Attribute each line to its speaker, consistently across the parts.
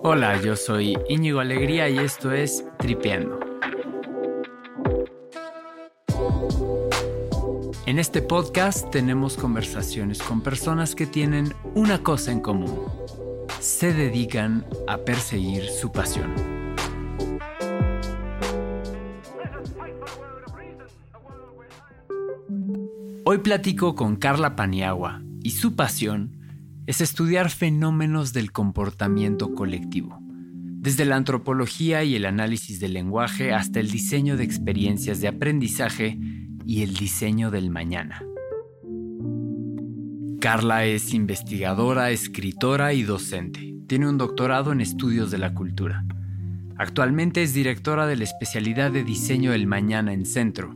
Speaker 1: Hola, yo soy Íñigo Alegría y esto es Tripeando. En este podcast tenemos conversaciones con personas que tienen una cosa en común. Se dedican a perseguir su pasión. Hoy platico con Carla Paniagua y su pasión es estudiar fenómenos del comportamiento colectivo, desde la antropología y el análisis del lenguaje hasta el diseño de experiencias de aprendizaje y el diseño del mañana. Carla es investigadora, escritora y docente. Tiene un doctorado en estudios de la cultura. Actualmente es directora de la especialidad de diseño del mañana en Centro,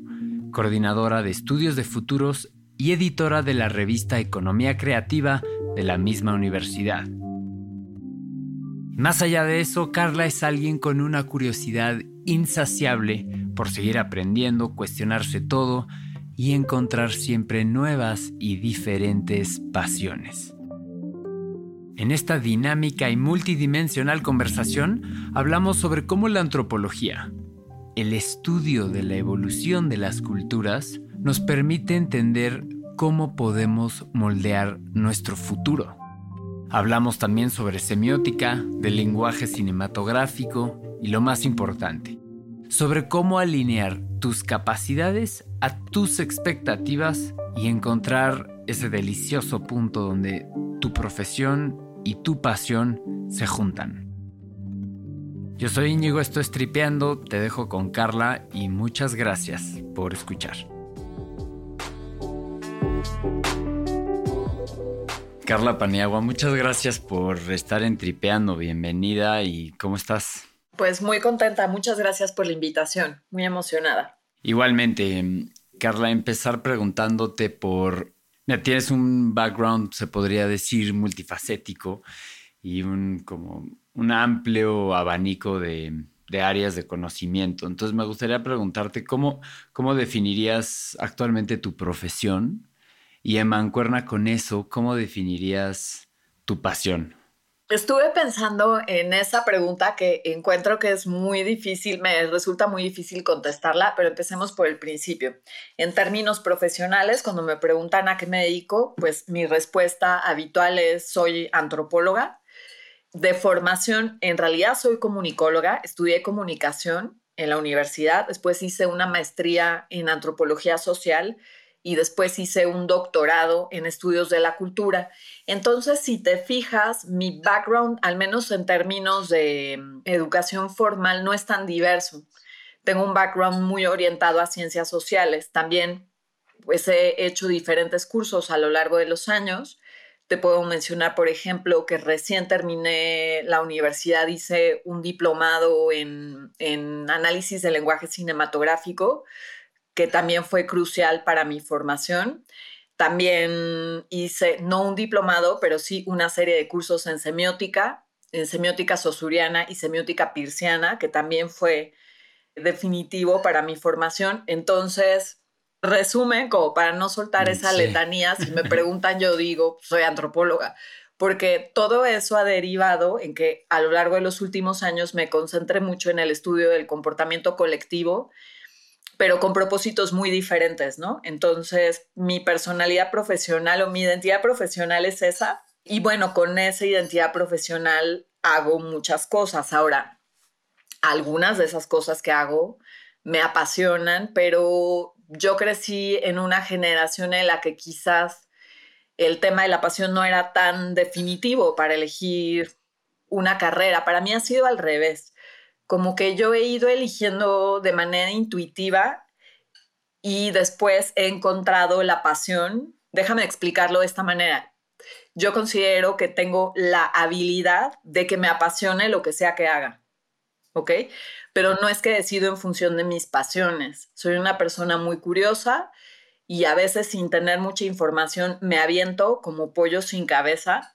Speaker 1: coordinadora de estudios de futuros y editora de la revista Economía Creativa de la misma universidad. Más allá de eso, Carla es alguien con una curiosidad insaciable por seguir aprendiendo, cuestionarse todo y encontrar siempre nuevas y diferentes pasiones. En esta dinámica y multidimensional conversación hablamos sobre cómo la antropología, el estudio de la evolución de las culturas, nos permite entender cómo podemos moldear nuestro futuro. Hablamos también sobre semiótica, del lenguaje cinematográfico y lo más importante, sobre cómo alinear tus capacidades a tus expectativas y encontrar ese delicioso punto donde tu profesión y tu pasión se juntan. Yo soy Íñigo, esto es Tripeando, te dejo con Carla y muchas gracias por escuchar. Carla Paniagua, muchas gracias por estar en Tripeando. Bienvenida y ¿cómo estás?
Speaker 2: Pues muy contenta, muchas gracias por la invitación, muy emocionada.
Speaker 1: Igualmente, Carla, empezar preguntándote por... Mira, tienes un background, se podría decir, multifacético y un, como un amplio abanico de, de áreas de conocimiento. Entonces me gustaría preguntarte cómo, cómo definirías actualmente tu profesión y en mancuerna con eso, ¿cómo definirías tu pasión?
Speaker 2: Estuve pensando en esa pregunta que encuentro que es muy difícil, me resulta muy difícil contestarla, pero empecemos por el principio. En términos profesionales, cuando me preguntan a qué me dedico, pues mi respuesta habitual es soy antropóloga. De formación, en realidad soy comunicóloga, estudié comunicación en la universidad, después hice una maestría en antropología social y después hice un doctorado en estudios de la cultura. Entonces, si te fijas, mi background, al menos en términos de mm, educación formal, no es tan diverso. Tengo un background muy orientado a ciencias sociales. También, pues he hecho diferentes cursos a lo largo de los años. Te puedo mencionar, por ejemplo, que recién terminé la universidad, hice un diplomado en, en análisis del lenguaje cinematográfico que también fue crucial para mi formación. También hice, no un diplomado, pero sí una serie de cursos en semiótica, en semiótica sosuriana y semiótica pirciana, que también fue definitivo para mi formación. Entonces, resumen, como para no soltar esa letanía, si me preguntan, yo digo, soy antropóloga, porque todo eso ha derivado en que a lo largo de los últimos años me concentré mucho en el estudio del comportamiento colectivo pero con propósitos muy diferentes, ¿no? Entonces, mi personalidad profesional o mi identidad profesional es esa. Y bueno, con esa identidad profesional hago muchas cosas. Ahora, algunas de esas cosas que hago me apasionan, pero yo crecí en una generación en la que quizás el tema de la pasión no era tan definitivo para elegir una carrera. Para mí ha sido al revés como que yo he ido eligiendo de manera intuitiva y después he encontrado la pasión. Déjame explicarlo de esta manera. Yo considero que tengo la habilidad de que me apasione lo que sea que haga. ¿Ok? Pero no es que decido en función de mis pasiones. Soy una persona muy curiosa y a veces sin tener mucha información me aviento como pollo sin cabeza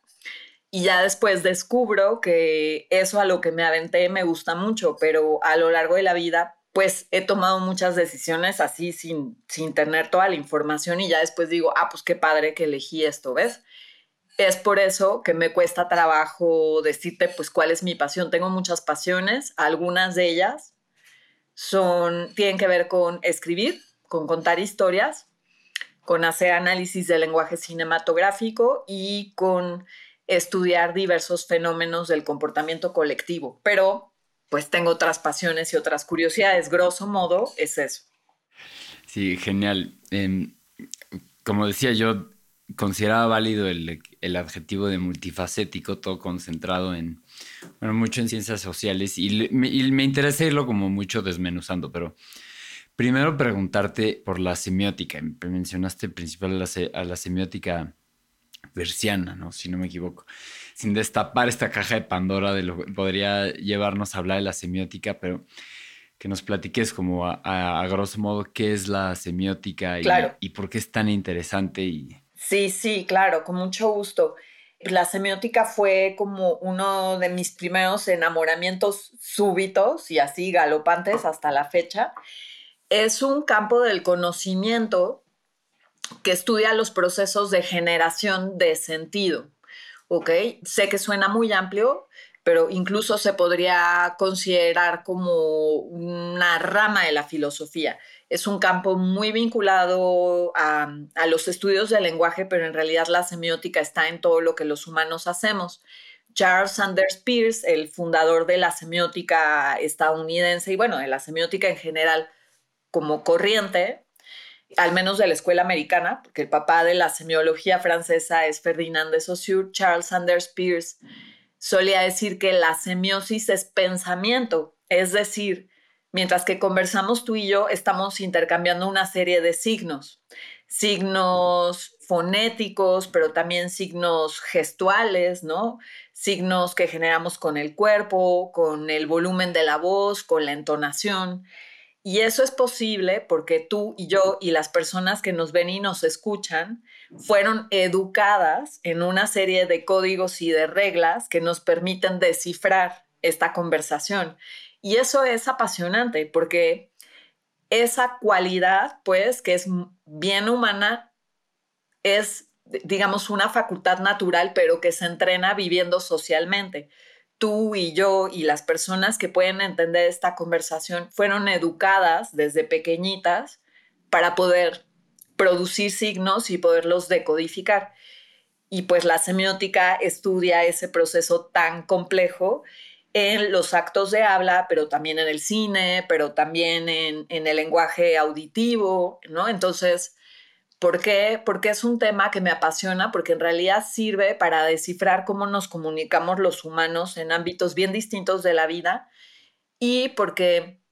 Speaker 2: y ya después descubro que eso a lo que me aventé me gusta mucho, pero a lo largo de la vida pues he tomado muchas decisiones así sin, sin tener toda la información y ya después digo, ah, pues qué padre que elegí esto, ¿ves? Es por eso que me cuesta trabajo decirte pues cuál es mi pasión. Tengo muchas pasiones, algunas de ellas son tienen que ver con escribir, con contar historias, con hacer análisis del lenguaje cinematográfico y con estudiar diversos fenómenos del comportamiento colectivo. Pero pues tengo otras pasiones y otras curiosidades. Grosso modo es eso.
Speaker 1: Sí, genial. Em, como decía yo, consideraba válido el, adjetivo de multifacético, todo concentrado en, bueno, mucho en ciencias sociales y, me, interesa irlo como mucho desmenuzando, pero primero preguntarte por la semiótica. Mencionaste principalmente a la, semiótica versiana, ¿no? Si no me equivoco. Sin destapar esta caja de Pandora de lo que podría llevarnos a hablar de la semiótica, pero que nos platiques como a, grosso modo qué es la semiótica y, y por qué es tan interesante y
Speaker 2: Sí, sí, claro, con mucho gusto. La semiótica fue como uno de mis primeros enamoramientos súbitos y así galopantes hasta la fecha. Es un campo del conocimiento que estudia los procesos de generación de sentido. ¿Ok? Sé que suena muy amplio, pero incluso se podría considerar como una rama de la filosofía es un campo muy vinculado a, los estudios del lenguaje, pero en realidad la semiótica está en todo lo que los humanos hacemos. Charles Sanders Peirce, el fundador de la semiótica estadounidense y bueno, de la semiótica en general como corriente, al menos de la escuela americana, porque el papá de la semiología francesa es Ferdinand de Saussure, Charles Sanders Peirce solía decir que la semiosis es pensamiento, es decir, Mientras que conversamos tú y yo, estamos intercambiando una serie de signos, signos fonéticos, pero también signos gestuales, ¿no? Signos que generamos con el cuerpo, con el volumen de la voz, con la entonación. Y eso es posible porque tú y yo y las personas que nos ven y nos escuchan fueron educadas en una serie de códigos y de reglas que nos permiten descifrar esta conversación. Y eso es apasionante porque esa cualidad, pues, que es bien humana, es, digamos, una facultad natural, pero que se entrena viviendo socialmente. Tú y yo y las personas que pueden entender esta conversación fueron educadas desde pequeñitas para poder producir signos y poderlos decodificar. Y pues la semiótica estudia ese proceso tan complejo en los actos de habla, pero también en el cine, pero también en, el lenguaje auditivo, ¿no? Entonces, ¿por qué? Porque es un tema que me apasiona, porque en realidad sirve para descifrar cómo nos comunicamos los humanos en ámbitos bien distintos de la vida y porque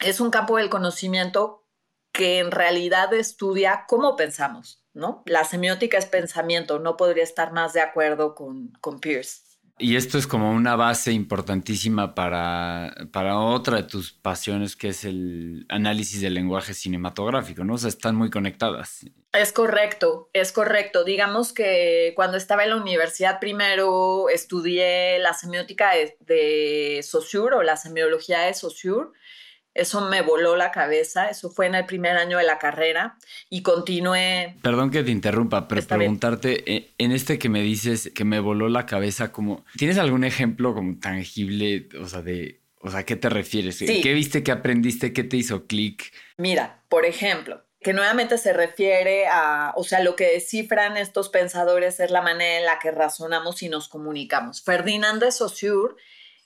Speaker 2: es un campo del conocimiento que en realidad estudia cómo pensamos, ¿no? La semiótica es pensamiento, no podría estar más de acuerdo con, con Pierce.
Speaker 1: Y esto es como una base importantísima para, para otra de tus pasiones, que es el análisis del lenguaje cinematográfico, ¿no? O sea, están muy conectadas.
Speaker 2: Es correcto, es correcto. Digamos que cuando estaba en la universidad primero estudié la semiótica de, de Saussure o la semiología de Saussure eso me voló la cabeza, eso fue en el primer año de la carrera y continué.
Speaker 1: Perdón que te interrumpa, pero preguntarte, eh, en este que me dices que me voló la cabeza, como, ¿tienes algún ejemplo como tangible, o sea, de, o sea, ¿qué te refieres? ¿Qué viste, qué aprendiste, qué te hizo clic?
Speaker 2: Mira, por ejemplo, que nuevamente se refiere a, o sea, lo que descifran estos pensadores es la manera en la que razonamos y nos comunicamos. Ferdinand de Saussure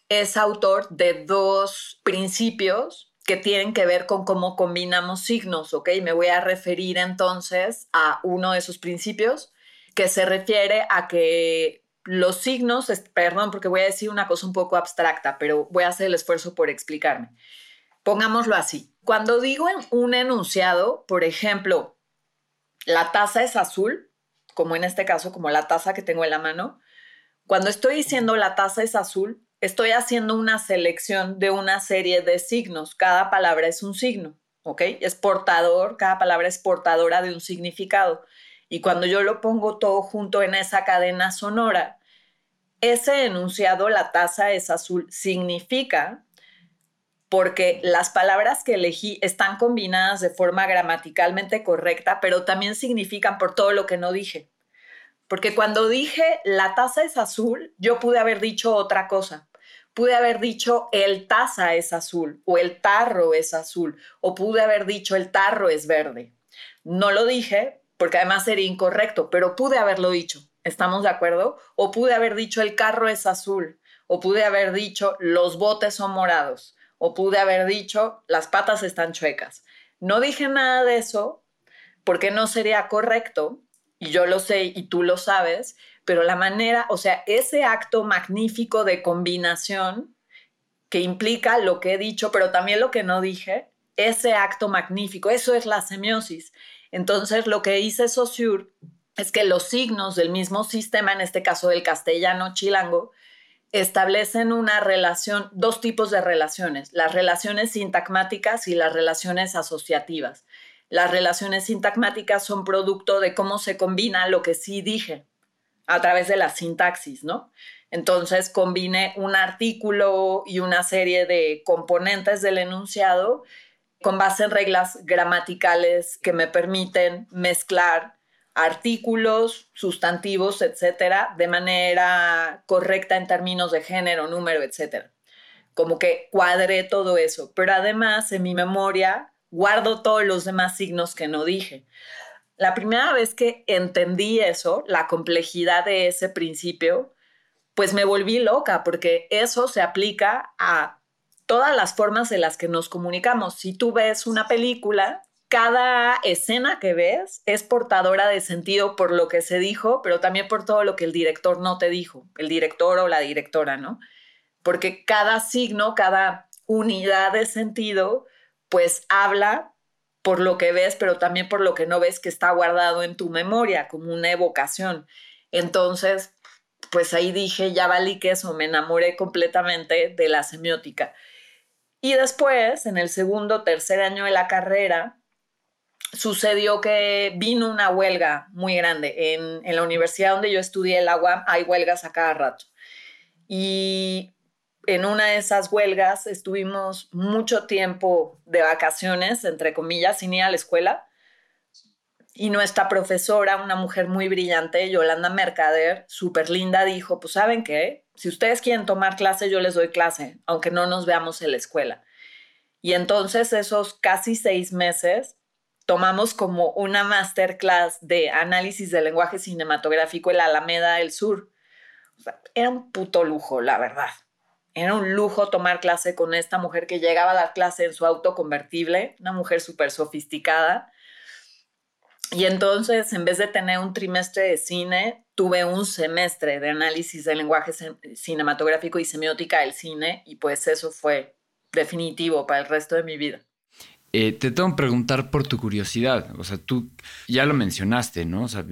Speaker 2: es autor de dos principios que tienen que ver con cómo combinamos signos, ¿ok? Me voy a referir entonces a uno de esos principios que se refiere a que los signos, perdón, porque voy a decir una cosa un poco abstracta, pero voy a hacer el esfuerzo por explicarme. Pongámoslo así. Cuando digo en un enunciado, por ejemplo, la taza es azul, como en este caso, como la taza que tengo en la mano, cuando estoy diciendo la taza es azul, estoy haciendo una selección de una serie de signos. Cada palabra es un signo, ¿ok? Es portador, cada palabra es portadora de un significado. Y cuando yo lo pongo todo junto en esa cadena sonora, ese enunciado, la taza es azul, significa porque las palabras que elegí están combinadas de forma gramaticalmente correcta, pero también significan por todo lo que no dije porque cuando dije la taza es azul, yo pude haber dicho otra cosa. Pude haber dicho el taza es azul o el tarro es azul o pude haber dicho el tarro es verde. No lo dije porque además sería incorrecto, pero pude haberlo dicho. ¿Estamos de acuerdo? O pude haber dicho el carro es azul o pude haber dicho los botes son morados o pude haber dicho las patas están chuecas. No dije nada de eso porque no sería correcto, y yo lo sé y tú lo sabes, pero la manera, o sea, ese acto magnífico de combinación que implica lo que he dicho, pero también lo que no dije, ese acto magnífico, eso es la semiosis. Entonces, lo que dice Saussure es que los signos del mismo sistema, en este caso del castellano chilango, establecen una relación, dos tipos de relaciones, las relaciones sintagmáticas y las relaciones asociativas. Las relaciones sintagmáticas son producto de cómo se combina lo que sí dije a través de la sintaxis, ¿no? Entonces combine un artículo y una serie de componentes del enunciado con base en reglas gramaticales que me permiten mezclar artículos, sustantivos, etcétera, de manera correcta en términos de género, número, etcétera. Como que cuadré todo eso, pero además en mi memoria guardo todos los demás signos que no dije. La primera vez que entendí eso, la complejidad de ese principio, pues me volví loca porque eso se aplica a todas las formas en las que nos comunicamos. Si tú ves una película, cada escena que ves es portadora de sentido por lo que se dijo, pero también por todo lo que el director no te dijo, el director o la directora, ¿no? Porque cada signo, cada unidad de sentido, pues habla por lo que ves, pero también por lo que no ves que está guardado en tu memoria, como una evocación. Entonces, pues ahí dije, ya valí que eso, me enamoré completamente de la semiótica. Y después, en el segundo, tercer año de la carrera, sucedió que vino una huelga muy grande. En, la universidad donde yo estudié el agua hay huelgas a cada rato. Y en una de esas huelgas estuvimos mucho tiempo de vacaciones, entre comillas, sin ir a la escuela. Y nuestra profesora, una mujer muy brillante, Yolanda Mercader, súper linda, dijo, pues saben qué, si ustedes quieren tomar clase, yo les doy clase, aunque no nos veamos en la escuela. Y entonces esos casi seis meses tomamos como una masterclass de análisis del lenguaje cinematográfico en la Alameda del Sur. era un puto lujo, la verdad. Era un lujo tomar clase con esta mujer que llegaba a dar clase en su auto convertible, una mujer súper sofisticada. Y entonces, en vez de tener un trimestre de cine, tuve un semestre de análisis del lenguaje cinematográfico y semiótica del cine, y pues eso fue definitivo para el resto de mi vida.
Speaker 1: Eh, te tengo que preguntar por tu curiosidad. O sea, tú ya lo mencionaste, ¿no? O sea,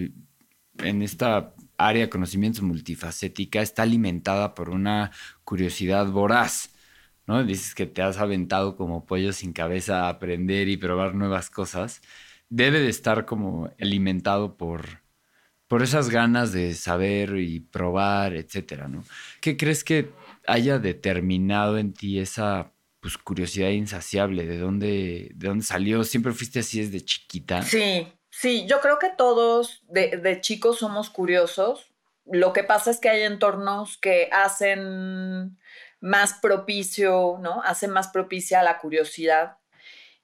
Speaker 1: en esta área de conocimientos multifacética está alimentada por una curiosidad voraz. ¿no? Dices que te has aventado como pollo sin cabeza a aprender y probar nuevas cosas. Debe de estar como alimentado por, por esas ganas de saber y probar, etcétera, ¿no? ¿Qué crees que haya determinado en ti esa pues curiosidad insaciable, ¿de dónde, de dónde salió? ¿Siempre fuiste así desde chiquita?
Speaker 2: Sí, sí, yo creo que todos de, de chicos somos curiosos. Lo que pasa es que hay entornos que hacen más propicio, ¿no? Hacen más propicia la curiosidad.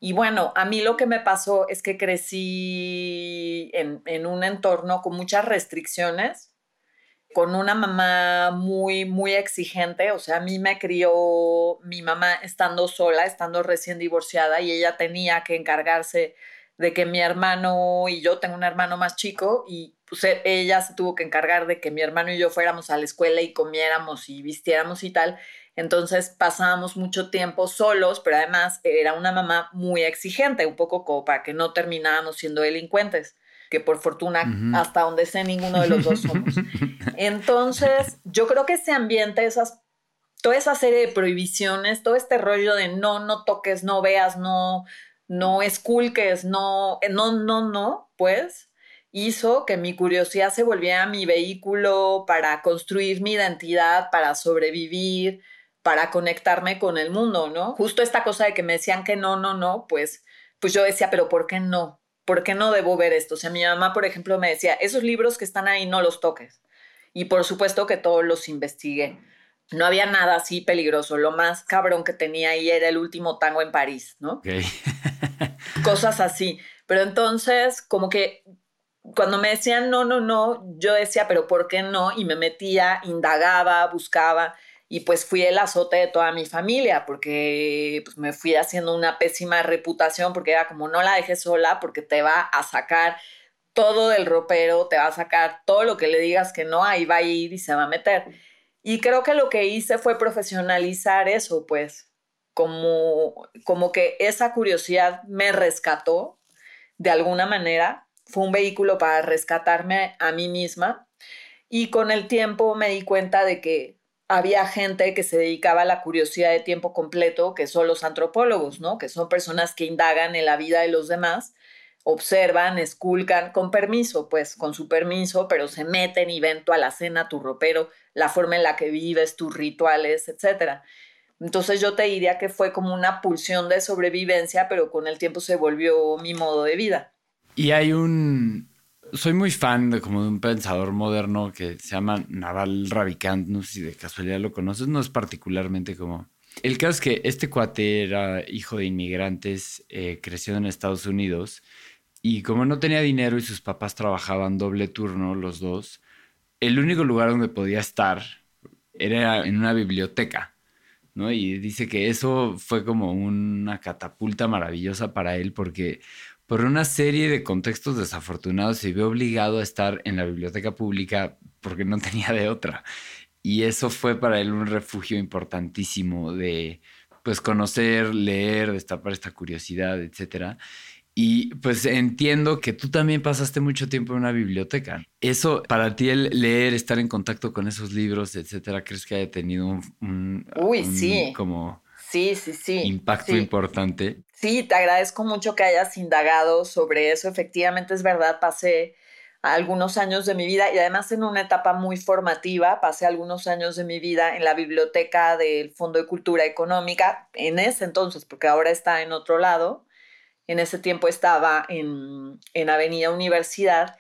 Speaker 2: Y bueno, a mí lo que me pasó es que crecí en, en un entorno con muchas restricciones con una mamá muy, muy exigente. O sea, a mí me crió mi mamá estando sola, estando recién divorciada y ella tenía que encargarse de que mi hermano y yo, tengo un hermano más chico y pues e, ella se tuvo que encargar de que mi hermano y yo fuéramos a la escuela y comiéramos y vistiéramos y tal. Entonces pasábamos mucho tiempo solos, pero además era una mamá muy exigente, un poco como para que no terminábamos siendo delincuentes que por fortuna hasta donde sé ninguno de los dos somos. Entonces, yo creo que ese ambiente, esas, toda esa serie de prohibiciones, todo este rollo de no, no toques, no veas, no, no esculques, no, eh, no, no, no, pues hizo que mi curiosidad se volviera mi vehículo para construir mi identidad, para sobrevivir, para conectarme con el mundo, ¿no? Justo esta cosa de que me decían que no, no, no, pues, pues yo decía, pero ¿por qué no? ¿por qué no debo ver esto? O sea, mi mamá, por ejemplo, me decía, esos libros que están ahí no los toques. Y por supuesto que todos los investigué. No había nada así peligroso. Lo más cabrón que tenía ahí era el último tango en París, ¿no? Cosas así. Pero entonces, como que cuando me decían no, no, no, yo decía, pero ¿por qué no? Y me metía, indagaba, buscaba y pues fui el azote de toda mi familia porque pues, me fui haciendo una pésima reputación porque era como no la dejes sola porque te va a sacar todo del ropero, te va a sacar todo lo que le digas que no, ahí va a ir y se va a meter. Y creo que lo que hice fue profesionalizar eso, pues, como, como que esa curiosidad me rescató de alguna manera, fue un vehículo para rescatarme a mí misma. Y con el tiempo me di cuenta de que había gente que se dedicaba a la curiosidad de tiempo completo, que son los antropólogos, ¿no? Que son personas que indagan en la vida de los demás, observan, esculcan, con permiso, pues, con su permiso, pero se meten y ven tu alacena, tu ropero, la forma en la que vives, tus rituales, etc. Entonces yo te diría que fue como una pulsión de sobrevivencia, pero con el tiempo se volvió mi modo de vida.
Speaker 1: Y hay un, soy muy fan de como de un pensador moderno que se llama Naval Ravikant, no sé si de casualidad lo conoces, no es particularmente como... El caso es que este cuate era hijo de inmigrantes, eh, creció en Estados Unidos y como no tenía dinero y sus papás trabajaban doble turno los dos, el único lugar donde podía estar era en una biblioteca, ¿no? Y dice que eso fue como una catapulta maravillosa para él porque por una serie de contextos desafortunados se vio obligado a estar en la biblioteca pública porque no tenía de otra. Y eso fue para él un refugio importantísimo de pues conocer, leer, destapar esta curiosidad, etc. Y pues entiendo que tú también pasaste mucho tiempo en una biblioteca. Eso, para ti, el leer, estar en contacto con esos libros, etcétera, ¿crees que haya tenido un,
Speaker 2: Uy, sí.
Speaker 1: como
Speaker 2: sí, sí, sí,
Speaker 1: impacto importante?
Speaker 2: Sí, te agradezco mucho que hayas indagado sobre eso. Efectivamente, es verdad, pasé algunos años de mi vida y además en una etapa muy formativa, pasé algunos años de mi vida en la biblioteca del Fondo de Cultura Económica, en ese entonces, porque ahora está en otro lado. En ese tiempo estaba en, en Avenida Universidad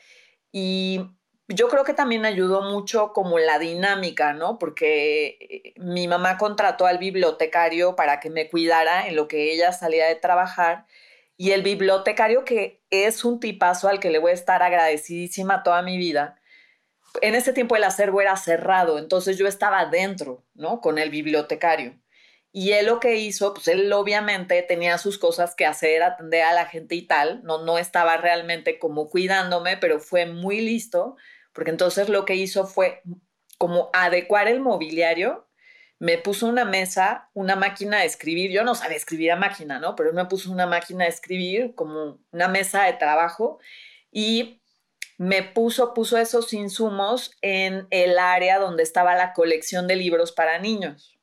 Speaker 2: y yo creo que también ayudó mucho como la dinámica, ¿no? Porque eh, mi mamá contrató al bibliotecario para que me cuidara en lo que ella salía de trabajar y el bibliotecario que es un tipazo al que le voy a estar agradecidísima toda mi vida. En ese tiempo el acervo era cerrado, entonces yo estaba dentro, ¿no? Con el bibliotecario. Y él lo que hizo, pues él obviamente tenía sus cosas que hacer, atender a la gente y tal, no, no estaba realmente como cuidándome, pero fue muy listo porque entonces lo que hizo fue como adecuar el mobiliario, me puso una mesa, una máquina de escribir, yo no sabía escribir a máquina, ¿no? Pero él me puso una máquina de escribir como una mesa de trabajo y me puso, puso esos insumos en el área donde estaba la colección de libros para niños.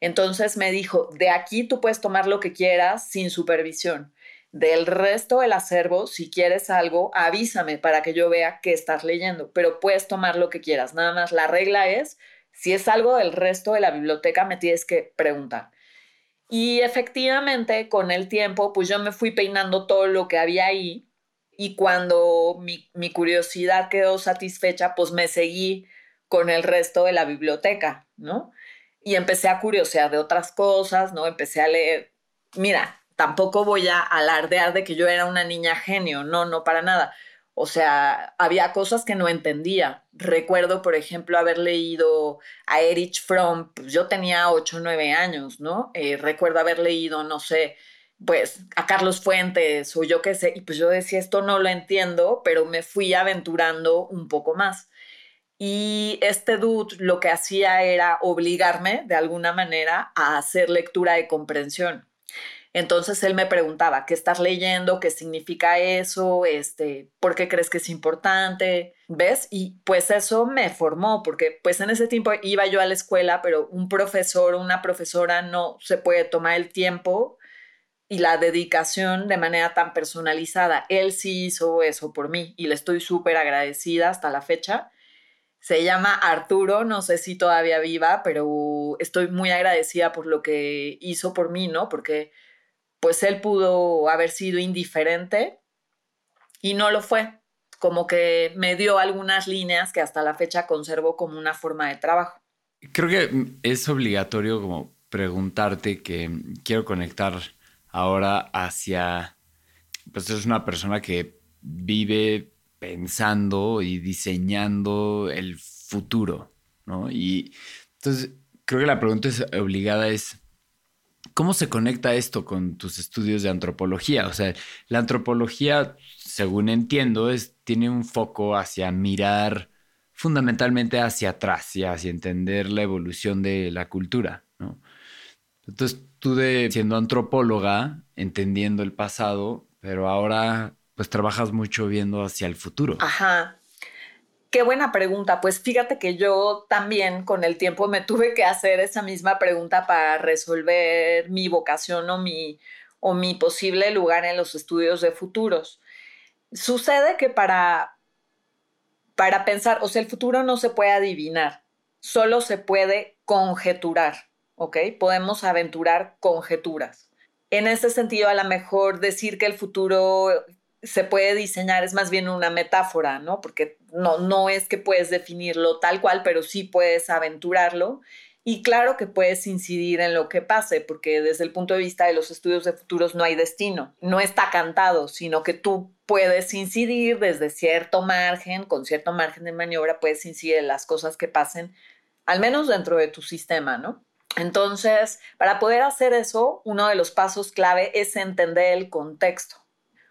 Speaker 2: Entonces me dijo, de aquí tú puedes tomar lo que quieras sin supervisión. Del resto del acervo, si quieres algo, avísame para que yo vea qué estás leyendo, pero puedes tomar lo que quieras. Nada más la regla es, si es algo del resto de la biblioteca, me tienes que preguntar. Y efectivamente, con el tiempo, pues yo me fui peinando todo lo que había ahí y cuando mi, mi curiosidad quedó satisfecha, pues me seguí con el resto de la biblioteca, ¿no? Y empecé a curiosear de otras cosas, ¿no? Empecé a leer. Mira, tampoco voy a alardear de que yo era una niña genio, no, no para nada. O sea, había cosas que no entendía. Recuerdo, por ejemplo, haber leído a Erich Fromm, pues yo tenía 8 o 9 años, ¿no? Eh, recuerdo haber leído, no sé, pues a Carlos Fuentes o yo qué sé, y pues yo decía, esto no lo entiendo, pero me fui aventurando un poco más. Y este dude lo que hacía era obligarme, de alguna manera, a hacer lectura de comprensión. Entonces él me preguntaba, ¿qué estás leyendo? ¿Qué significa eso? Este, ¿Por qué crees que es importante? ¿Ves? Y pues eso me formó, porque pues en ese tiempo iba yo a la escuela, pero un profesor o una profesora no se puede tomar el tiempo y la dedicación de manera tan personalizada. Él sí hizo eso por mí y le estoy súper agradecida hasta la fecha. Se llama Arturo, no sé si todavía viva, pero estoy muy agradecida por lo que hizo por mí, ¿no? Porque pues él pudo haber sido indiferente y no lo fue. Como que me dio algunas líneas que hasta la fecha conservo como una forma de trabajo.
Speaker 1: Creo que es obligatorio como preguntarte que quiero conectar ahora hacia, pues es una persona que vive pensando y diseñando el futuro, ¿no? Y entonces creo que la pregunta es obligada es, ¿cómo se conecta esto con tus estudios de antropología? O sea, la antropología, según entiendo, es, tiene un foco hacia mirar fundamentalmente hacia atrás y hacia entender la evolución de la cultura. Entonces, tú de siendo antropóloga, entendiendo el pasado, pero ahora pues trabajas mucho viendo hacia el futuro.
Speaker 2: Ajá. Qué buena pregunta. Pues fíjate que yo también con el tiempo me tuve que hacer esa misma pregunta para resolver mi vocación o mi, o mi posible lugar en los estudios de futuros. Sucede que para, para pensar, o sea, el futuro no se puede adivinar, solo se puede conjeturar, ¿ok? Podemos aventurar conjeturas. En ese sentido, a lo mejor decir que el futuro se puede diseñar es más bien una metáfora, ¿no? Porque no, no es que puedes definirlo tal cual, pero sí puedes aventurarlo. Y claro que puedes incidir en lo que pase, porque desde el punto de vista de los estudios de futuros no hay destino, no está cantado, sino que tú puedes incidir desde cierto margen, con cierto margen de maniobra, puedes incidir en las cosas que pasen, al menos dentro de tu sistema, ¿no? Entonces, para poder hacer eso, uno de los pasos clave es entender el contexto.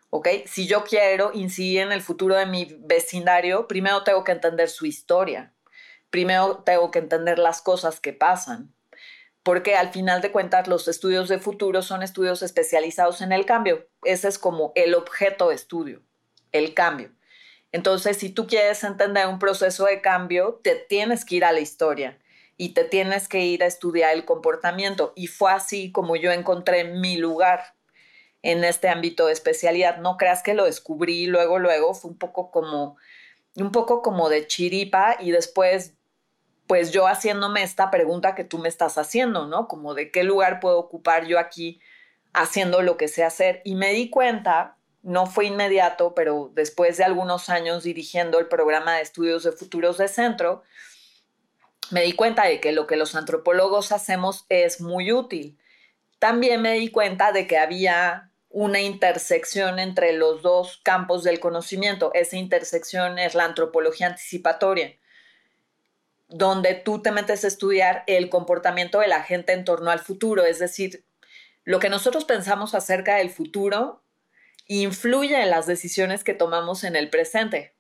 Speaker 2: ¿Ok? Si yo quiero incidir en el futuro de mi vecindario, primero tengo que entender su historia, primero tengo que entender las cosas que pasan, porque al final de cuentas los estudios de futuro son estudios especializados en el cambio. Ese es como el objeto de estudio, el cambio. Entonces, si tú quieres entender un proceso de cambio, te tienes que ir a la historia y te tienes que ir a estudiar el comportamiento. Y fue así como yo encontré mi lugar en este ámbito de especialidad. No creas que lo descubrí luego, luego, fue un poco como, un poco como de chiripa y después, pues yo haciéndome esta pregunta que tú me estás haciendo, ¿no? Como de qué lugar puedo ocupar yo aquí haciendo lo que sé hacer. Y me di cuenta, no fue inmediato, pero después de algunos años dirigiendo el programa de estudios de futuros de centro, me di cuenta de que lo que los antropólogos hacemos es muy útil. También me di cuenta de que había una intersección entre los dos campos del conocimiento. Esa intersección es la antropología anticipatoria, donde tú te metes a estudiar el comportamiento de la gente en torno al futuro, es decir, lo que nosotros pensamos acerca del futuro influye en las decisiones que tomamos en el presente.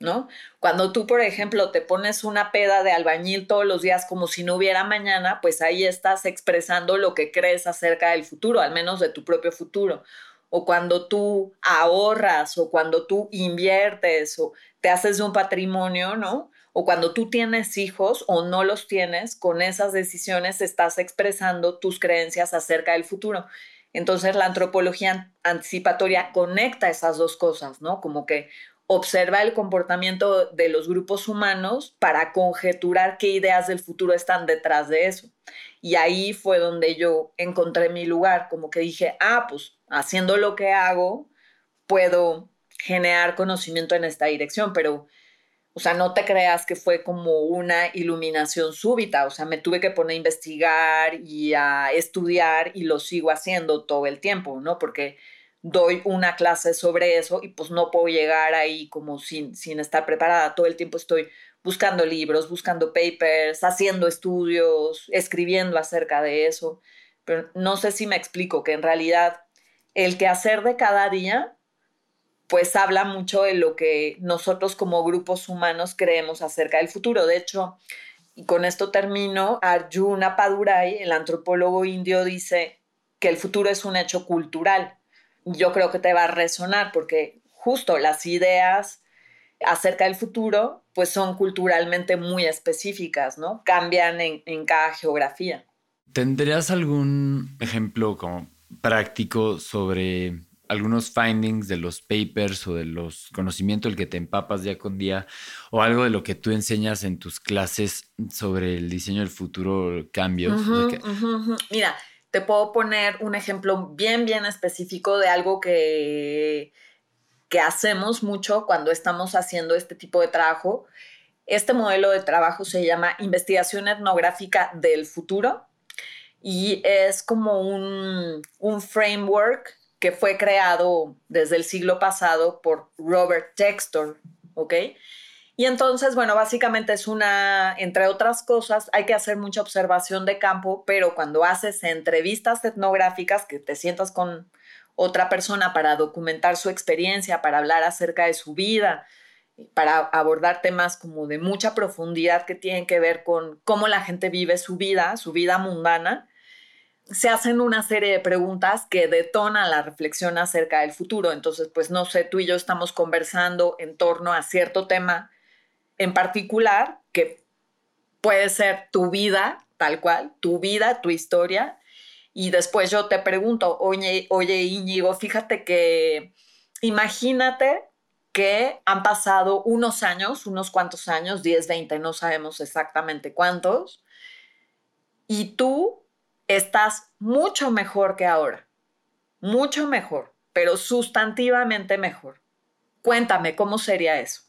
Speaker 2: ¿No? Cuando tú, por ejemplo, te pones una peda de albañil todos los días como si no hubiera mañana, pues ahí estás expresando lo que crees acerca del futuro, al menos de tu propio futuro. O cuando tú ahorras, o cuando tú inviertes, o te haces de un patrimonio, ¿no? O cuando tú tienes hijos o no los tienes, con esas decisiones estás expresando tus creencias acerca del futuro. Entonces la antropología anticipatoria conecta esas dos cosas, ¿no? Como que observa el comportamiento de los grupos humanos para conjeturar qué ideas del futuro están detrás de eso. Y ahí fue donde yo encontré mi lugar, como que dije, ah, pues haciendo lo que hago, puedo generar conocimiento en esta dirección, pero, o sea, no te creas que fue como una iluminación súbita, o sea, me tuve que poner a investigar y a estudiar y lo sigo haciendo todo el tiempo, ¿no? Porque doy una clase sobre eso y pues no puedo llegar ahí como sin, sin estar preparada. Todo el tiempo estoy buscando libros, buscando papers, haciendo estudios, escribiendo acerca de eso. Pero no sé si me explico que en realidad el quehacer de cada día pues habla mucho de lo que nosotros como grupos humanos creemos acerca del futuro. De hecho, y con esto termino, Arjuna Padurai, el antropólogo indio, dice que el futuro es un hecho cultural yo creo que te va a resonar porque justo las ideas acerca del futuro pues son culturalmente muy específicas, ¿no? Cambian en, cada geografía.
Speaker 1: ¿Tendrías algún ejemplo como práctico sobre algunos findings de los papers o de los conocimientos del que te empapas día con día o algo de lo que tú enseñas en tus clases sobre el diseño del futuro cambios?
Speaker 2: Mira, te puedo poner un ejemplo bien, bien específico de algo que, que hacemos mucho cuando estamos haciendo este tipo de trabajo. Este modelo de trabajo se llama investigación etnográfica del futuro y es como un, un framework que fue creado desde el siglo pasado por Robert Textor, ¿ok? Y entonces, bueno, básicamente es una, entre otras cosas, hay que hacer mucha observación de campo, pero cuando haces entrevistas etnográficas, que te sientas con otra persona para documentar su experiencia, para hablar acerca de su vida, para abordar temas como de mucha profundidad que tienen que ver con cómo la gente vive su vida, su vida mundana, se hacen una serie de preguntas que detonan la reflexión acerca del futuro. Entonces, pues no sé, tú y yo estamos conversando en torno a cierto tema en particular, que puede ser tu vida, tal cual, tu vida, tu historia. Y después yo te pregunto, oye, oye Íñigo, fíjate que imagínate que han pasado unos años, unos cuantos años, 10, 20, no sabemos exactamente cuántos, y tú estás mucho mejor que ahora, mucho mejor, pero sustantivamente mejor. Cuéntame, ¿cómo sería eso?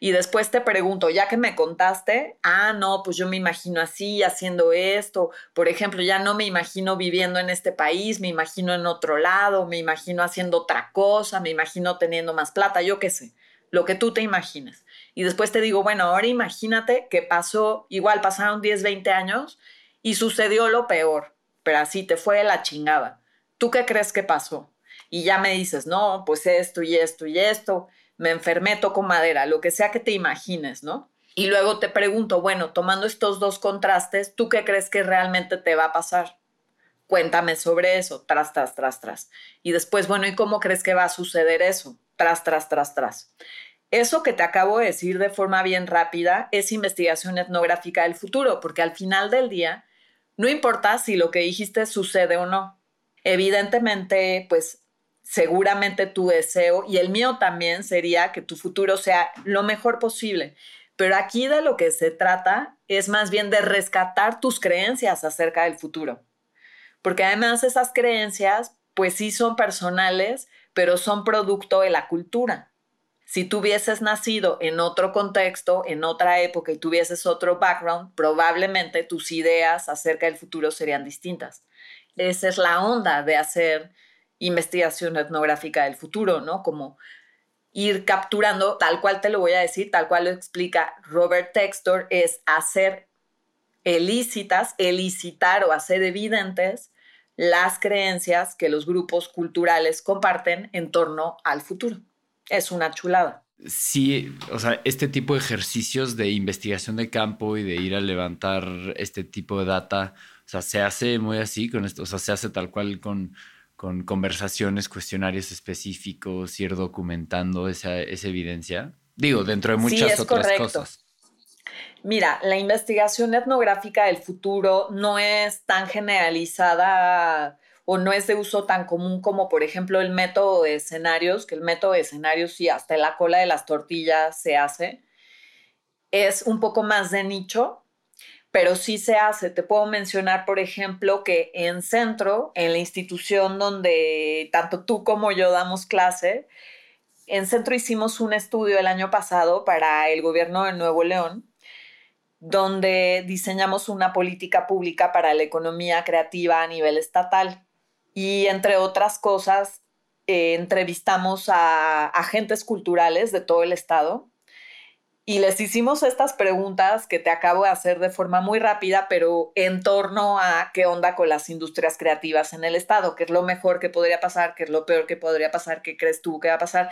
Speaker 2: Y después te pregunto, ya que me contaste, ah, no, pues yo me imagino así, haciendo esto. Por ejemplo, ya no me imagino viviendo en este país, me imagino en otro lado, me imagino haciendo otra cosa, me imagino teniendo más plata, yo qué sé, lo que tú te imagines. Y después te digo, bueno, ahora imagínate que pasó, igual pasaron 10, 20 años y sucedió lo peor, pero así te fue la chingada. ¿Tú qué crees que pasó? Y ya me dices, no, pues esto y esto y esto, me enfermé, toco madera, lo que sea que te imagines, ¿no? Y luego te pregunto, bueno, tomando estos dos contrastes, ¿tú qué crees que realmente te va a pasar? Cuéntame sobre eso, tras, tras, tras, tras. Y después, bueno, ¿y cómo crees que va a suceder eso? Tras, tras, tras, tras. Eso que te acabo de decir de forma bien rápida es investigación etnográfica del futuro, porque al final del día no importa si lo que dijiste sucede o no. Evidentemente, pues seguramente tu deseo y el mío también sería que tu futuro sea lo mejor posible. Pero aquí de lo que se trata es más bien de rescatar tus creencias acerca del futuro. Porque además esas creencias, pues sí son personales, pero son producto de la cultura. Si tú hubieses nacido en otro contexto, en otra época y tuvieses otro background, probablemente tus ideas acerca del futuro serían distintas. Esa es la onda de hacer investigación etnográfica del futuro, ¿no? Como ir capturando, tal cual te lo voy a decir, tal cual lo explica Robert Textor, es hacer elícitas, elicitar o hacer evidentes las creencias que los grupos culturales comparten en torno al futuro es una chulada.
Speaker 1: Sí, o sea, este tipo de ejercicios de investigación de campo y de ir a levantar este tipo de data, o sea, se hace muy así, con esto, o sea, se hace tal cual con, con conversaciones, cuestionarios específicos, ir documentando esa, esa evidencia. Digo, dentro de muchas otras cosas.
Speaker 2: Mira, la investigación etnográfica del futuro no es tan generalizada o no es de uso tan común como, por ejemplo, el método de escenarios, que el método de escenarios sí, hasta la cola de las tortillas se hace. Es un poco más de nicho, pero sí se hace. Te puedo mencionar, por ejemplo, que en Centro, en la institución donde tanto tú como yo damos clase, en Centro hicimos un estudio el año pasado para el gobierno de Nuevo León, donde diseñamos una política pública para la economía creativa a nivel estatal y entre otras cosas, eh, entrevistamos a agentes culturales de todo el estado y les hicimos estas preguntas que te acabo de hacer de forma muy rápida, pero en torno a qué onda con las industrias creativas en el estado, qué es lo mejor que podría pasar, qué es lo peor que podría pasar, qué crees tú que va a pasar.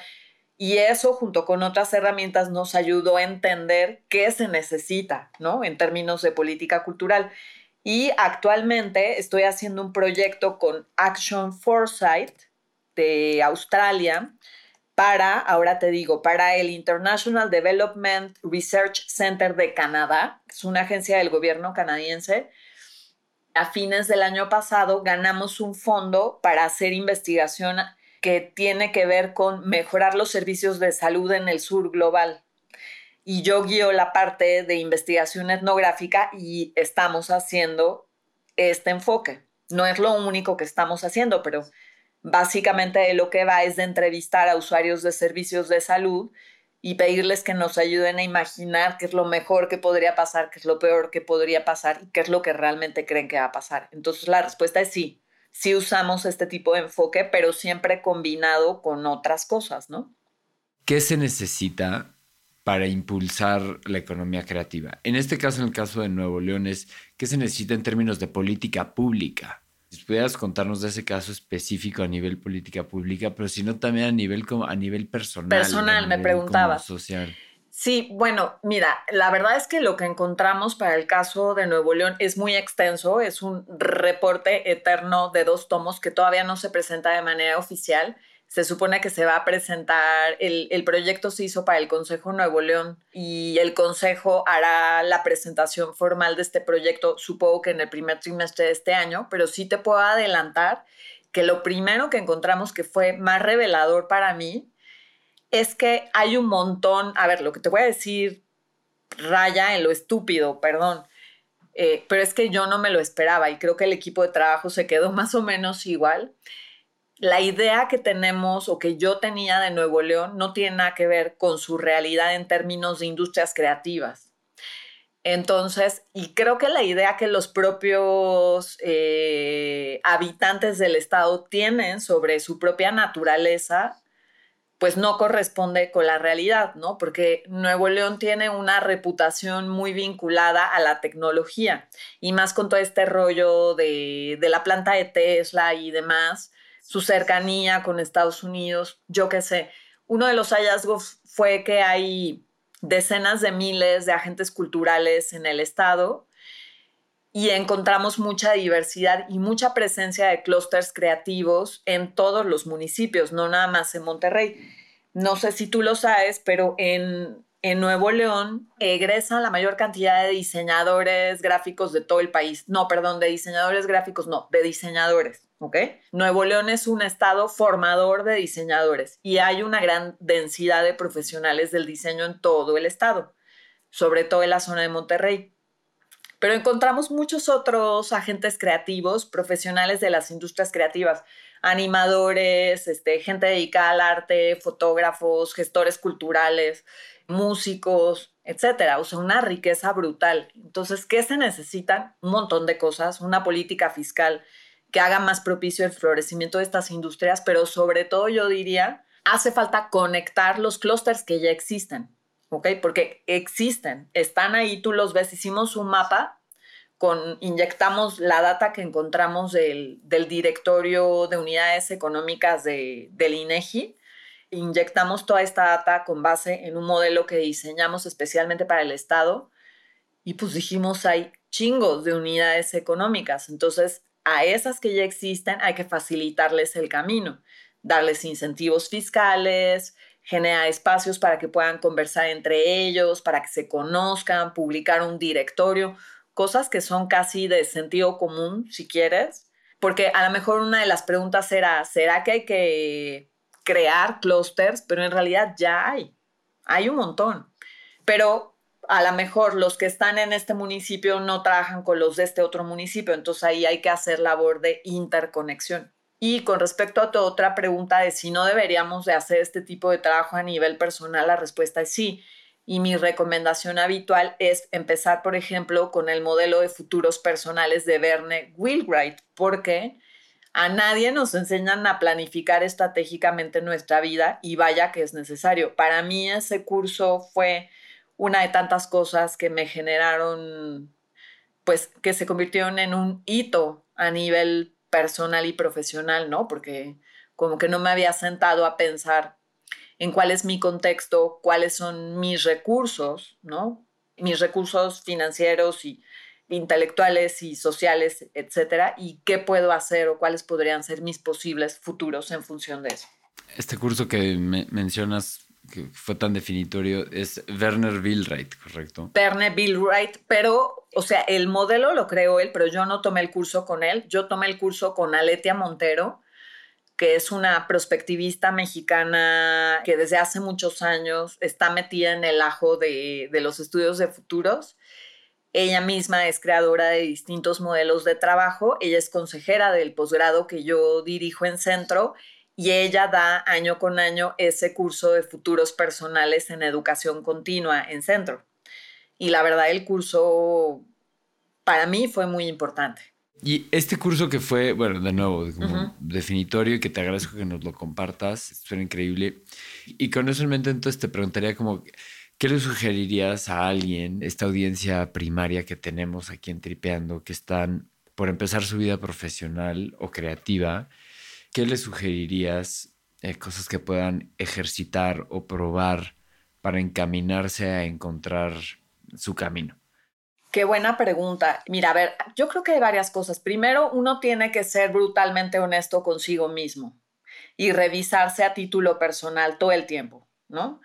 Speaker 2: Y eso, junto con otras herramientas, nos ayudó a entender qué se necesita, ¿no? En términos de política cultural. Y actualmente estoy haciendo un proyecto con Action Foresight de Australia para, ahora te digo, para el International Development Research Center de Canadá, que es una agencia del gobierno canadiense. A fines del año pasado ganamos un fondo para hacer investigación que tiene que ver con mejorar los servicios de salud en el sur global y yo guío la parte de investigación etnográfica y estamos haciendo este enfoque. No es lo único que estamos haciendo, pero Básicamente de lo que va es de entrevistar a usuarios de servicios de salud y pedirles que nos ayuden a imaginar qué es lo mejor que podría pasar, qué es lo peor que podría pasar y qué es lo que realmente creen que va a pasar. Entonces la respuesta es sí, sí usamos este tipo de enfoque, pero siempre combinado con otras cosas, ¿no?
Speaker 1: ¿Qué se necesita para impulsar la economía creativa? En este caso, en el caso de Nuevo León, ¿qué se necesita en términos de política pública? Si pudieras contarnos de ese caso específico a nivel política pública, pero si no también a nivel como a nivel personal.
Speaker 2: Personal, me preguntaba.
Speaker 1: Social.
Speaker 2: Sí, bueno, mira, la verdad es que lo que encontramos para el caso de Nuevo León es muy extenso, es un reporte eterno de dos tomos que todavía no se presenta de manera oficial se supone que se va a presentar, el, el, proyecto se hizo para el Consejo Nuevo León y el Consejo hará la presentación formal de este proyecto, supongo que en el primer trimestre de este año, pero sí te puedo adelantar que lo primero que encontramos que fue más revelador para mí es que hay un montón, a ver, lo que te voy a decir raya en lo estúpido, perdón, eh, pero es que yo no me lo esperaba y creo que el equipo de trabajo se quedó más o menos igual la idea que tenemos o que yo tenía de Nuevo León no tiene nada que ver con su realidad en términos de industrias creativas. Entonces, y creo que la idea que los propios eh, habitantes del estado tienen sobre su propia naturaleza, pues no corresponde con la realidad, ¿no? Porque Nuevo León tiene una reputación muy vinculada a la tecnología y más con todo este rollo de, de la planta de Tesla y demás, su cercanía con Estados Unidos, yo qué sé. Uno de los hallazgos fue que hay decenas de miles de agentes culturales en el estado y encontramos mucha diversidad y mucha presencia de clústeres creativos en todos los municipios, no nada más en Monterrey. No sé si tú lo sabes, pero en, en Nuevo León egresan la mayor cantidad de diseñadores gráficos de todo el país. No, perdón, de diseñadores gráficos, no, de diseñadores. ¿Ok? Nuevo León es un estado formador de diseñadores y hay una gran densidad de profesionales del diseño en todo el estado, sobre todo en la zona de Monterrey. Pero encontramos muchos otros agentes creativos, profesionales de las industrias creativas, animadores, este, gente dedicada al arte, fotógrafos, gestores culturales, músicos, etcétera. O sea, una riqueza brutal. Entonces, ¿qué se necesitan? Un montón de cosas, una política fiscal que haga más propicio el florecimiento de estas industrias, pero sobre todo yo diría, hace falta conectar los clústeres que ya existen, ¿ok? Porque existen, están ahí, tú los ves, hicimos un mapa con, inyectamos la data que encontramos del, directorio de unidades económicas de, del INEGI, inyectamos toda esta data con base en un modelo que diseñamos especialmente para el Estado y pues dijimos hay chingos de unidades económicas, entonces a esas que ya existen hay que facilitarles el camino, darles incentivos fiscales, generar espacios para que puedan conversar entre ellos, para que se conozcan, publicar un directorio, cosas que son casi de sentido común, si quieres, porque a lo mejor una de las preguntas será, ¿será que hay que crear clusters? Pero en realidad ya hay, hay un montón. Pero a lo mejor los que están en este municipio no trabajan con los de este otro municipio, entonces ahí hay que hacer labor de interconexión. Y con respecto a tu otra pregunta de si no deberíamos de hacer este tipo de trabajo a nivel personal, la respuesta es sí. Y mi recomendación habitual es empezar, por ejemplo, con el modelo de futuros personales de Verne Wheelwright, porque a nadie nos enseñan a planificar estratégicamente nuestra vida y vaya que es necesario. Para mí ese curso fue una de tantas cosas que me generaron, pues que se convirtieron en un hito a nivel personal y profesional, ¿no? Porque como que no me había sentado a pensar en cuál es mi contexto, cuáles son mis recursos, ¿no? Mis recursos financieros y intelectuales y sociales, etcétera, y qué puedo hacer o cuáles podrían ser mis posibles futuros en función de eso.
Speaker 1: Este curso que mencionas que fue tan definitorio es Werner Billwright, ¿correcto?
Speaker 2: Werner Billwright, pero, o sea, el modelo lo creó él, pero yo no tomé el curso con él, yo tomé el curso con Aletia Montero, que es una prospectivista mexicana que desde hace muchos años está metida en el ajo de, de los estudios de futuros. Ella misma es creadora de distintos modelos de trabajo. Ella es consejera del posgrado que yo dirijo en centro y ella da año con año ese curso de futuros personales en educación continua en centro. Y la verdad, el curso para mí fue muy importante.
Speaker 1: Y este curso que fue, bueno, de nuevo, como definitorio y que te agradezco que nos lo compartas, fue increíble. Y con eso en mente, entonces te preguntaría como, ¿qué le sugerirías a alguien, esta audiencia primaria que tenemos aquí en Tripeando, que están por empezar su vida profesional o creativa? ¿Qué le sugerirías, eh, cosas que puedan ejercitar o probar para encaminarse a encontrar su camino?
Speaker 2: Qué buena pregunta. Mira, a ver, yo creo que hay varias cosas. Primero, uno tiene que ser brutalmente honesto consigo mismo y revisarse a título personal todo el tiempo, ¿no?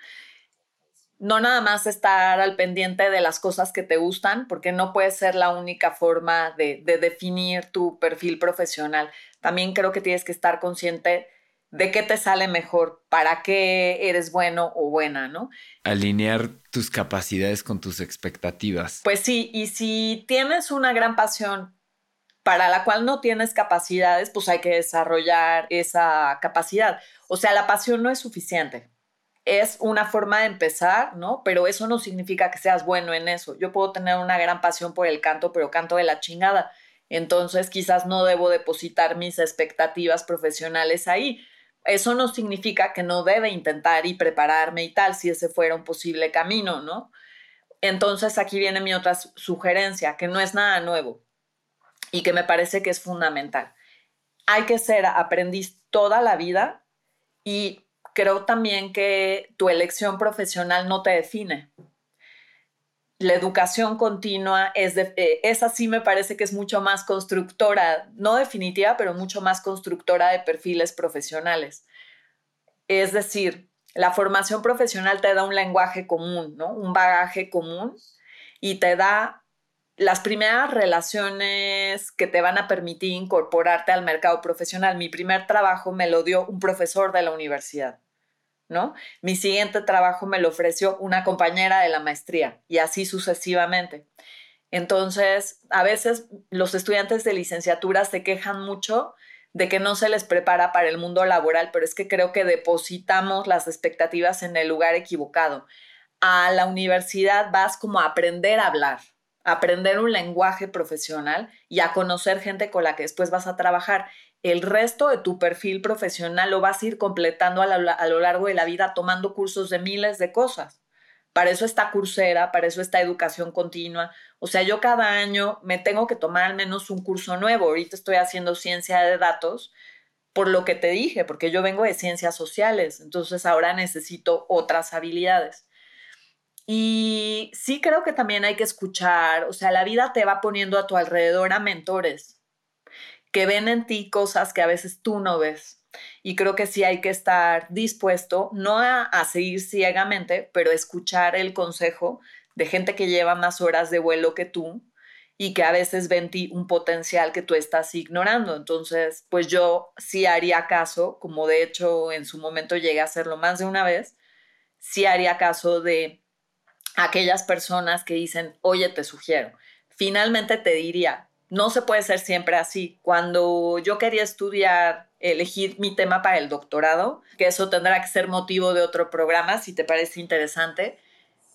Speaker 2: No nada más estar al pendiente de las cosas que te gustan, porque no puede ser la única forma de, de definir tu perfil profesional. También creo que tienes que estar consciente de qué te sale mejor, para qué eres bueno o buena, ¿no?
Speaker 1: Alinear tus capacidades con tus expectativas.
Speaker 2: Pues sí, y si tienes una gran pasión para la cual no tienes capacidades, pues hay que desarrollar esa capacidad. O sea, la pasión no es suficiente. Es una forma de empezar, ¿no? Pero eso no significa que seas bueno en eso. Yo puedo tener una gran pasión por el canto, pero canto de la chingada. Entonces quizás no debo depositar mis expectativas profesionales ahí eso no significa que no debe intentar y prepararme y tal, si ese fuera un posible camino, ¿no? Entonces aquí viene mi otra sugerencia, que no es nada nuevo y que me parece que es fundamental. Hay que ser aprendiz toda la vida y creo también que tu elección profesional no te define la educación continua es, de, eh, esa sí me parece que es mucho más constructora, no definitiva, pero mucho más constructora de perfiles profesionales. Es decir, la formación profesional te da un lenguaje común, ¿no? Un bagaje común y te da las primeras relaciones que te van a permitir incorporarte al mercado profesional. Mi primer trabajo me lo dio un profesor de la universidad. ¿No? Mi siguiente trabajo me lo ofreció una compañera de la maestría y así sucesivamente. Entonces, a veces los estudiantes de licenciatura se quejan mucho de que no se les prepara para el mundo laboral, pero es que creo que depositamos las expectativas en el lugar equivocado. A la universidad vas como a aprender a hablar, a aprender un lenguaje profesional y a conocer gente con la que después vas a trabajar el resto de tu perfil profesional lo vas a ir completando a, lo largo de la vida tomando cursos de miles de cosas. Para eso está cursera, para eso está educación continua. O sea, yo cada año me tengo que tomar al menos un curso nuevo. Ahorita estoy haciendo ciencia de datos por lo que te dije, porque yo vengo de ciencias sociales, entonces ahora necesito otras habilidades. Y sí creo que también hay que escuchar, o sea, la vida te va poniendo a tu alrededor a mentores que ven en ti cosas que a veces tú no ves. Y creo que sí hay que estar dispuesto, no a, seguir ciegamente, pero escuchar el consejo de gente que lleva más horas de vuelo que tú y que a veces ven en ti un potencial que tú estás ignorando. Entonces, pues yo sí haría caso, como de hecho en su momento llegué a hacerlo más de una vez, sí haría caso de aquellas personas que dicen, oye, te sugiero. Finalmente te diría, no se puede ser siempre así. Cuando yo quería estudiar, elegir mi tema para el doctorado, que eso tendrá que ser motivo de otro programa, si te parece interesante,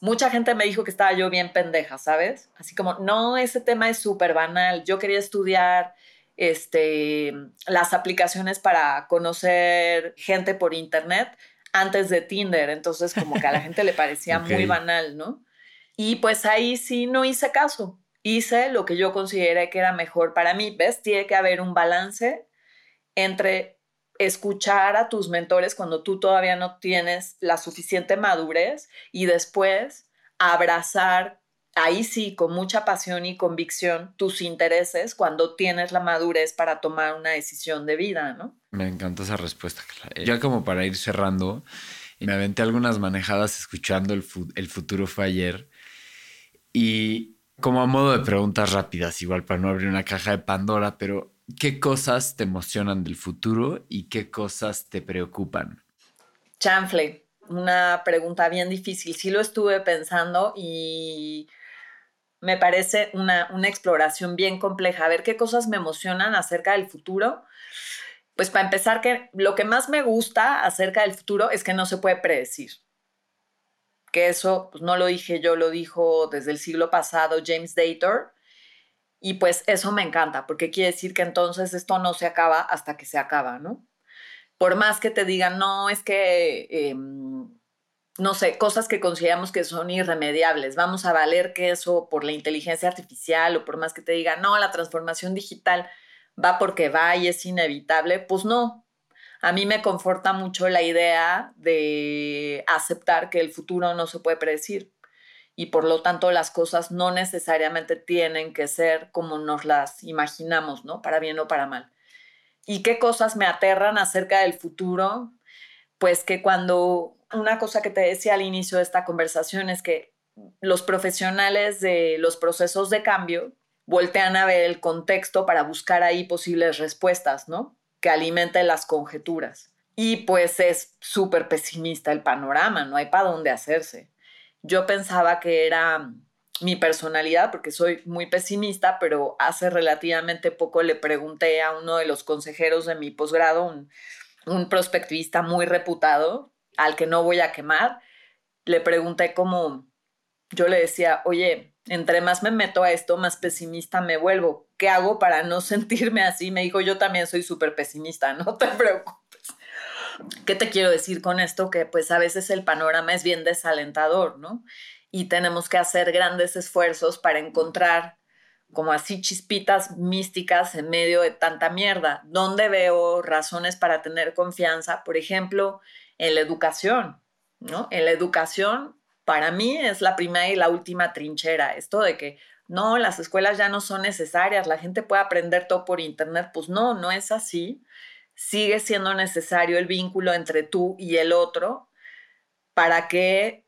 Speaker 2: mucha gente me dijo que estaba yo bien pendeja, ¿sabes? Así como, no, ese tema es súper banal. Yo quería estudiar este, las aplicaciones para conocer gente por internet antes de Tinder, entonces como que a la gente le parecía muy banal, ¿no? Y pues ahí sí no hice caso hice lo que yo consideré que era mejor para mí. ¿Ves? Tiene que haber un balance entre escuchar a tus mentores cuando tú todavía no tienes la suficiente madurez y después abrazar, ahí sí, con mucha pasión y convicción, tus intereses cuando tienes la madurez para tomar una decisión de vida, ¿no?
Speaker 1: Me encanta esa respuesta. Ya como para ir cerrando, me aventé algunas manejadas escuchando el, el futuro fue ayer y como a modo de preguntas rápidas, igual para no abrir una caja de Pandora, pero ¿qué cosas te emocionan del futuro y qué cosas te preocupan?
Speaker 2: Chanfle, una pregunta bien difícil. Sí lo estuve pensando y me parece una, una exploración bien compleja. A ver qué cosas me emocionan acerca del futuro. Pues para empezar, que lo que más me gusta acerca del futuro es que no se puede predecir. Que eso, pues no lo dije yo, lo dijo desde el siglo pasado James Dator. Y pues eso me encanta, porque quiere decir que entonces esto no se acaba hasta que se acaba, ¿no? Por más que te digan, no, es que em, no sé, cosas que consideramos que son irremediables. Vamos a valer que eso por la inteligencia artificial o por más que te diga, no, la transformación digital va porque va y es inevitable. Pues no. A mí me conforta mucho la idea de aceptar que el futuro no se puede predecir y por lo tanto las cosas no necesariamente tienen que ser como nos las imaginamos, ¿no? Para bien o para mal. ¿Y qué cosas me aterran acerca del futuro? Pues que cuando una cosa que te decía al inicio de esta conversación es que los profesionales de los procesos de cambio voltean a ver el contexto para buscar ahí posibles respuestas, ¿no? Que alimenten las conjeturas. Y pues es súper pesimista el panorama, no hay para dónde hacerse. Yo pensaba que era mi personalidad, porque soy muy pesimista, pero hace relativamente poco le pregunté a uno de los consejeros de mi posgrado, un, un prospectivista muy reputado, al que no voy a quemar, le pregunté cómo, yo le decía, oye, entre más me meto a esto, más pesimista me vuelvo. ¿Qué hago para no sentirme así? Me dijo, yo también soy súper pesimista, no te preocupes. ¿Qué te quiero decir con esto? Que pues a veces el panorama es bien desalentador, ¿no? Y tenemos que hacer grandes esfuerzos para encontrar como así chispitas místicas en medio de tanta mierda. ¿Dónde veo razones para tener confianza? Por ejemplo, en la educación, ¿no? En la educación, para mí es la primera y la última trinchera. Esto de que no, las escuelas ya no son necesarias, la gente puede aprender todo por internet, pues no, no es así. Sigue siendo necesario el vínculo entre tú y el otro para que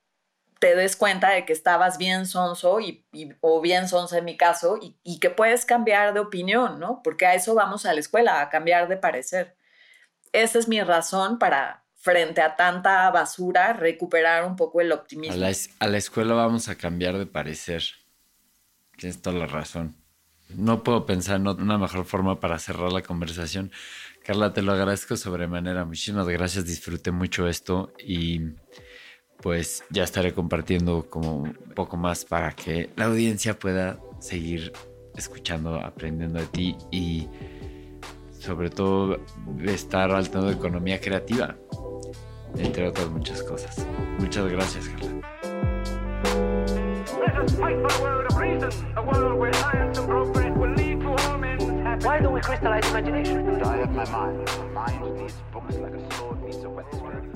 Speaker 2: te des cuenta de que estabas bien sonso y, o bien sonso en mi caso y, y, que puedes cambiar de opinión, ¿no? Porque a eso vamos a la escuela, a cambiar de parecer. Esa es mi razón para, frente a tanta basura, recuperar un poco el optimismo.
Speaker 1: A la, escuela vamos a cambiar de parecer. Tienes toda la razón. No puedo pensar en una mejor forma para cerrar la conversación. Carla, te lo agradezco sobremanera. Muchísimas gracias. Disfruté mucho esto y pues ya estaré compartiendo como un poco más para que la audiencia pueda seguir escuchando, aprendiendo de ti y sobre todo estar al de economía creativa entre otras muchas cosas. Muchas gracias, Carla. Why don't we crystallize imagination? I have my mind. My mind needs books like a sword needs a whetstone.